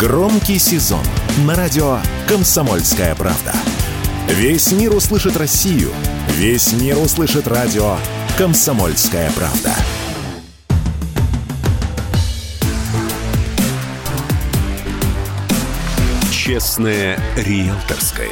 Громкий сезон на радио «Комсомольская правда». Весь мир услышит Россию. Весь мир услышит радио «Комсомольская правда». Честное риэлторское.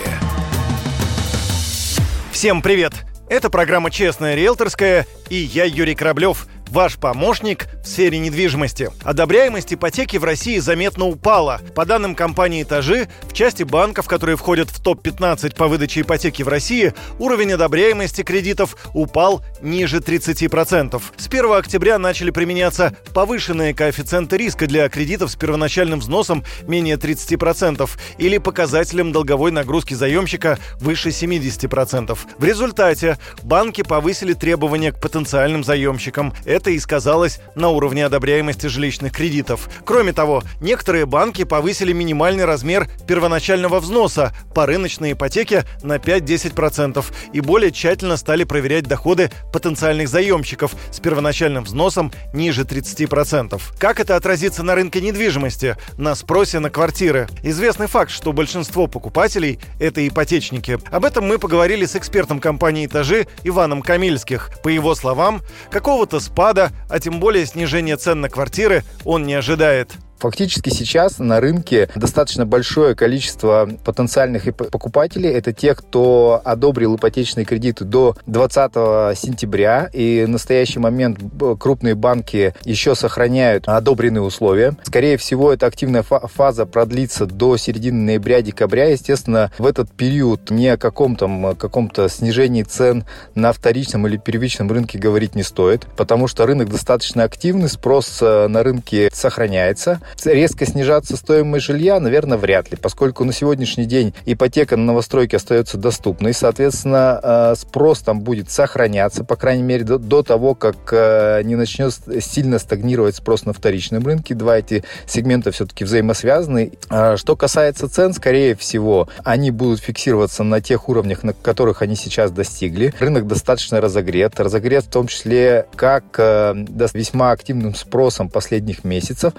Всем привет! Это программа «Честная риэлторская» и я Юрий Кораблев – Ваш помощник в сфере недвижимости. Одобряемость ипотеки в России заметно упала. По данным компании «Этажи», в части банков, которые входят в топ-15 по выдаче ипотеки в России, уровень одобряемости кредитов упал ниже 30%. С 1 октября начали применяться повышенные коэффициенты риска для кредитов с первоначальным взносом менее 30% или показателем долговой нагрузки заемщика выше 70%. В результате банки повысили требования к потенциальным заемщикам. Это и сказалось на уровне одобряемости жилищных кредитов. Кроме того, некоторые банки повысили минимальный размер первоначального взноса по рыночной ипотеке на 5-10% и более тщательно стали проверять доходы потенциальных заемщиков с первоначальным взносом ниже 30%. Как это отразится на рынке недвижимости, на спросе на квартиры? Известный факт, что большинство покупателей – это ипотечники. Об этом мы поговорили с экспертом компании «Этажи» Иваном Камильских. По его словам, какого-то спа спада, а тем более снижения цен на квартиры он не ожидает. Фактически сейчас на рынке достаточно большое количество потенциальных покупателей. Это те, кто одобрил ипотечные кредиты до 20 сентября. И в настоящий момент крупные банки еще сохраняют одобренные условия. Скорее всего, эта активная фаза продлится до середины ноября-декабря. Естественно, в этот период ни о каком-то каком снижении цен на вторичном или первичном рынке говорить не стоит, потому что рынок достаточно активный, спрос э, на рынке сохраняется. Резко снижаться стоимость жилья, наверное, вряд ли, поскольку на сегодняшний день ипотека на новостройки остается доступной, соответственно, э, спрос там будет сохраняться, по крайней мере, до, того, как э, не начнет сильно стагнировать спрос на вторичном рынке. Два эти сегмента все-таки взаимосвязаны. А что касается цен, скорее всего, они будут фиксироваться на тех уровнях, на которых они сейчас достигли. Рынок достаточно разогрет. Разогрет в том числе как э, весьма активным спросом последних месяцев,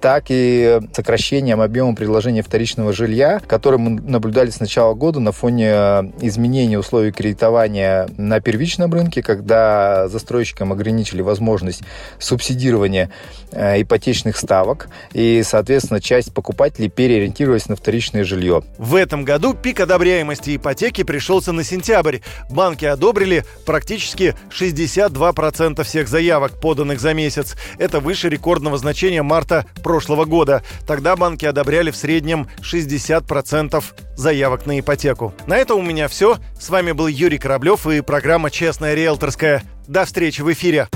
так так и сокращением объема предложения вторичного жилья, который мы наблюдали с начала года на фоне изменения условий кредитования на первичном рынке, когда застройщикам ограничили возможность субсидирования э, ипотечных ставок, и, соответственно, часть покупателей переориентировалась на вторичное жилье. В этом году пик одобряемости ипотеки пришелся на сентябрь. Банки одобрили практически 62% всех заявок, поданных за месяц. Это выше рекордного значения марта прошлого прошлого года. Тогда банки одобряли в среднем 60% заявок на ипотеку. На это у меня все. С вами был Юрий Кораблев и программа «Честная риэлторская». До встречи в эфире.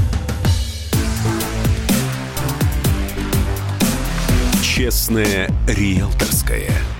«Честная риэлторская».